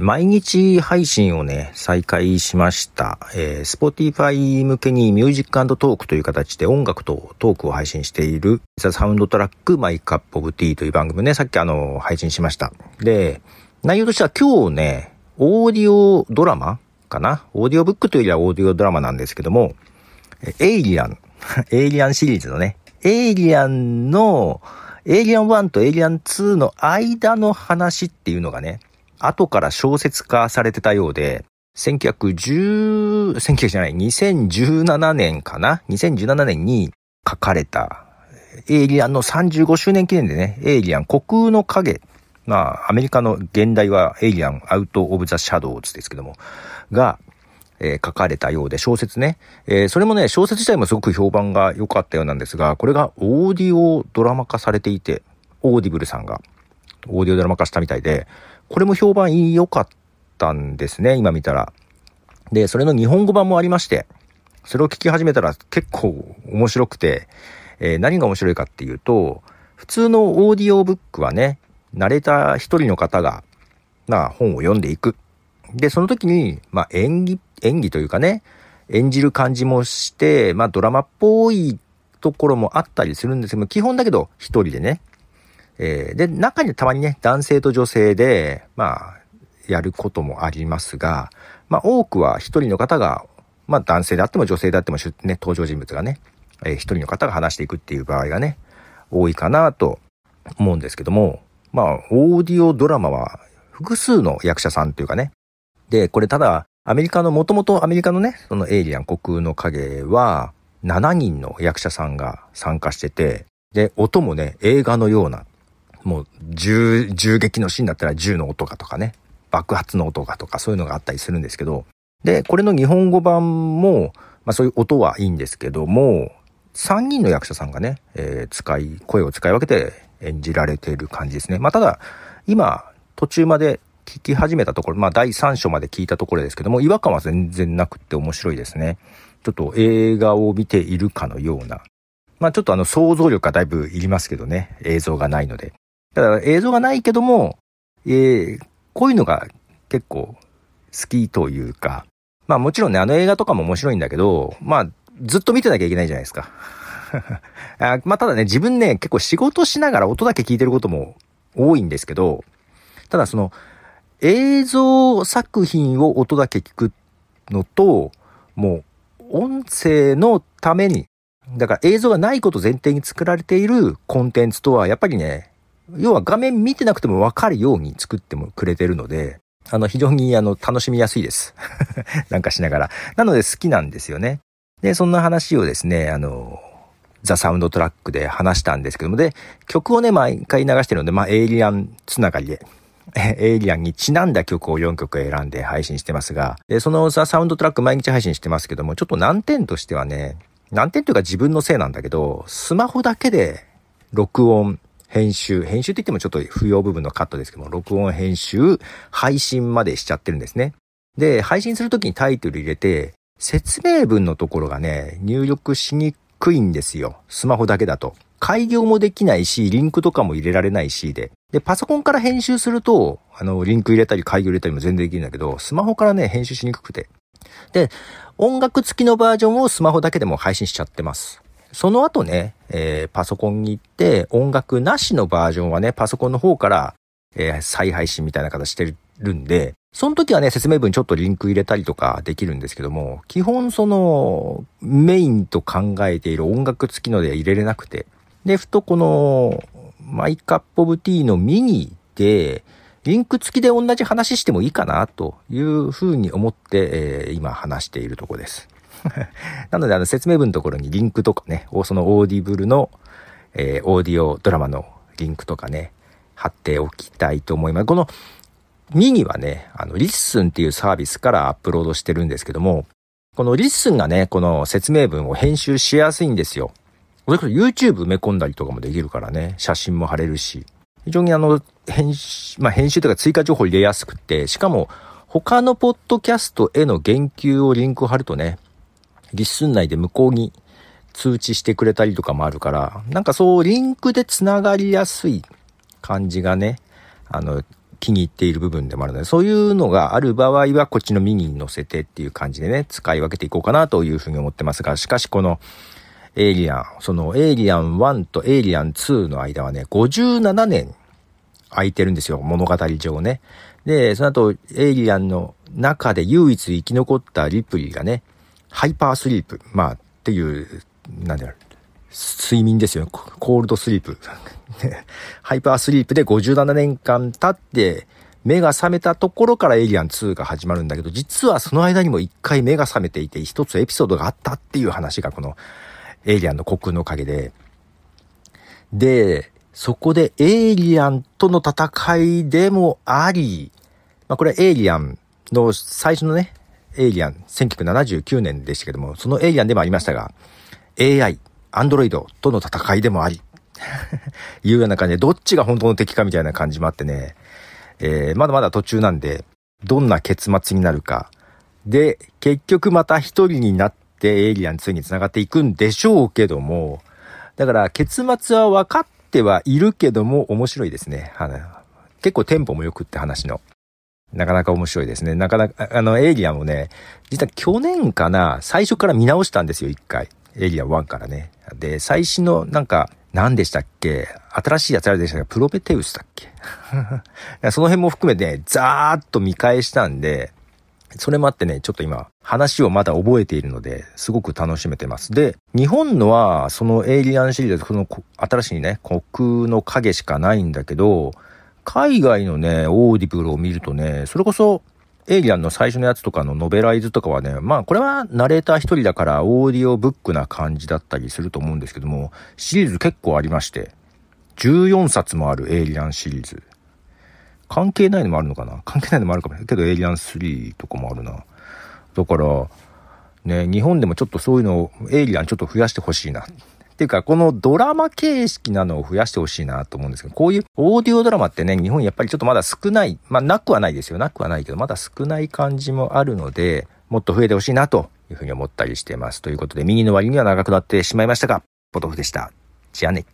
毎日配信をね、再開しました。えー、Spotify 向けにミュージックトークという形で音楽とトークを配信している The Sound Track My Cup of Tea という番組ね、さっきあの、配信しました。で、内容としては今日ね、オーディオドラマかな？オーディオブックというよりはオーディオドラマなんですけども、エイリアン、エイリアンシリーズのね、エイリアンの、エイリアン1とエイリアン2の間の話っていうのがね、後から小説化されてたようで、1910、19じゃない、2017年かな ?2017 年に書かれた、エイリアンの35周年記念でね、エイリアン虚空の影。まあ、アメリカの現代はエイリアンアウト・オブ・ザ・シャドウズですけども、が、えー、書かれたようで、小説ね。えー、それもね、小説自体もすごく評判が良かったようなんですが、これがオーディオドラマ化されていて、オーディブルさんが、オーディオドラマ化したみたいで、これも評判良かったんですね、今見たら。で、それの日本語版もありまして、それを聞き始めたら結構面白くて、えー、何が面白いかっていうと、普通のオーディオブックはね、慣れた一人の方が、まあ本を読んでいく。で、その時に、まあ演技、演技というかね、演じる感じもして、まあドラマっぽいところもあったりするんですけど、基本だけど一人でね、えー、で、中にたまにね、男性と女性で、まあ、やることもありますが、まあ、多くは一人の方が、まあ、男性であっても女性であっても、ね、登場人物がね、えー、一人の方が話していくっていう場合がね、多いかなと思うんですけども、まあ、オーディオドラマは複数の役者さんというかね、で、これただ、アメリカの、もともとアメリカのね、そのエイリアン国の影は、7人の役者さんが参加してて、で、音もね、映画のようなもう銃、銃撃のシーンだったら銃の音がとかね、爆発の音がとかそういうのがあったりするんですけど、で、これの日本語版も、まあそういう音はいいんですけども、3人の役者さんがね、えー、使い、声を使い分けて演じられている感じですね。まあただ、今、途中まで聞き始めたところ、まあ第3章まで聞いたところですけども、違和感は全然なくって面白いですね。ちょっと映画を見ているかのような。まあちょっとあの想像力がだいぶいりますけどね、映像がないので。だから映像がないけども、えー、こういうのが結構好きというか、まあもちろんね、あの映画とかも面白いんだけど、まあずっと見てなきゃいけないじゃないですか。あまあただね、自分ね、結構仕事しながら音だけ聞いてることも多いんですけど、ただその映像作品を音だけ聞くのと、もう音声のために、だから映像がないこと前提に作られているコンテンツとはやっぱりね、要は画面見てなくてもわかるように作ってもくれてるので、あの、非常にあの、楽しみやすいです。なんかしながら。なので好きなんですよね。で、そんな話をですね、あの、ザ・サウンドトラックで話したんですけども、で、曲をね、毎回流してるので、まあ、エイリアンつながりで、エイリアンにちなんだ曲を4曲選んで配信してますが、で、そのザ・サウンドトラック毎日配信してますけども、ちょっと難点としてはね、難点というか自分のせいなんだけど、スマホだけで録音編集、編集って言ってもちょっと不要部分のカットですけども、録音、編集、配信までしちゃってるんですね。で、配信するときにタイトル入れて、説明文のところがね、入力しにくいんですよ。スマホだけだと。開業もできないし、リンクとかも入れられないしで。で、パソコンから編集すると、あの、リンク入れたり開業入れたりも全然できるんだけど、スマホからね、編集しにくくて。で、音楽付きのバージョンをスマホだけでも配信しちゃってます。その後ね、えー、パソコンに行って、音楽なしのバージョンはね、パソコンの方から、えー、再配信みたいな形してるんで、その時はね、説明文ちょっとリンク入れたりとかできるんですけども、基本その、メインと考えている音楽付きのでは入れれなくて、で、ふとこの、マイカップオブティーのミニで、リンク付きで同じ話してもいいかなというふうに思って、えー、今話しているとこです。なので、あの、説明文のところにリンクとかね、そのオーディブルの、えー、オーディオドラマのリンクとかね、貼っておきたいと思います。このミニはね、あの、リッスンっていうサービスからアップロードしてるんですけども、このリッスンがね、この説明文を編集しやすいんですよ。それこそ YouTube 埋め込んだりとかもできるからね、写真も貼れるし、非常にあの、編集、まあ、編集とか追加情報入れやすくて、しかも他のポッドキャストへの言及をリンク貼るとね、リッスン内で向こうに通知してくれたりとかもあるから、なんかそうリンクで繋がりやすい感じがね、あの、気に入っている部分でもあるので、そういうのがある場合はこっちのミニに乗せてっていう感じでね、使い分けていこうかなというふうに思ってますが、しかしこのエイリアン、そのエイリアン1とエイリアン2の間はね、57年空いてるんですよ、物語上ね。で、その後、エイリアンの中で唯一生き残ったリプリーがね、ハイパースリープ、まあ、っていう、なんだろう、睡眠ですよね。コールドスリープ。ハイパースリープで57年間経って、目が覚めたところからエイリアン2が始まるんだけど、実はその間にも一回目が覚めていて、一つエピソードがあったっていう話がこのエイリアンの虚空のおかげで。で、そこでエイリアンとの戦いでもあり、まあこれはエイリアンの最初のね、エイリアン、1979年でしたけども、そのエイリアンでもありましたが、AI、アンドロイドとの戦いでもあり、いうような感じで、どっちが本当の敵かみたいな感じもあってね、えー、まだまだ途中なんで、どんな結末になるか。で、結局また一人になってエイリアン2に繋がっていくんでしょうけども、だから結末は分かってはいるけども面白いですね。結構テンポも良くって話の。なかなか面白いですね。なかなか、あの、エイリアンをね、実は去年かな、最初から見直したんですよ、一回。エイリアン1からね。で、最新のなんか、何でしたっけ新しいやつあれでしたっけプロペテウスだっけ？その辺も含めて、ザーッと見返したんで、それもあってね、ちょっと今、話をまだ覚えているので、すごく楽しめてます。で、日本のは、そのエイリアンシリーズ、この新しいね、虚空の影しかないんだけど、海外のね、オーディブルを見るとね、それこそ、エイリアンの最初のやつとかのノベライズとかはね、まあこれはナレーター一人だからオーディオブックな感じだったりすると思うんですけども、シリーズ結構ありまして、14冊もあるエイリアンシリーズ。関係ないのもあるのかな？関係ないのもあるかもしれないけど、エイリアン3とかもあるな。だから、ね、日本でもちょっとそういうのを、エイリアンちょっと増やしてほしいな。っていうか、このドラマ形式なのを増やしてほしいなと思うんですけど、こういうオーディオドラマってね、日本やっぱりちょっとまだ少ない。まあ、なくはないですよ。なくはないけど、まだ少ない感じもあるので、もっと増えてほしいなというふうに思ったりしています。ということで、右の割には長くなってしまいましたが、ポトフでした。じゃあね。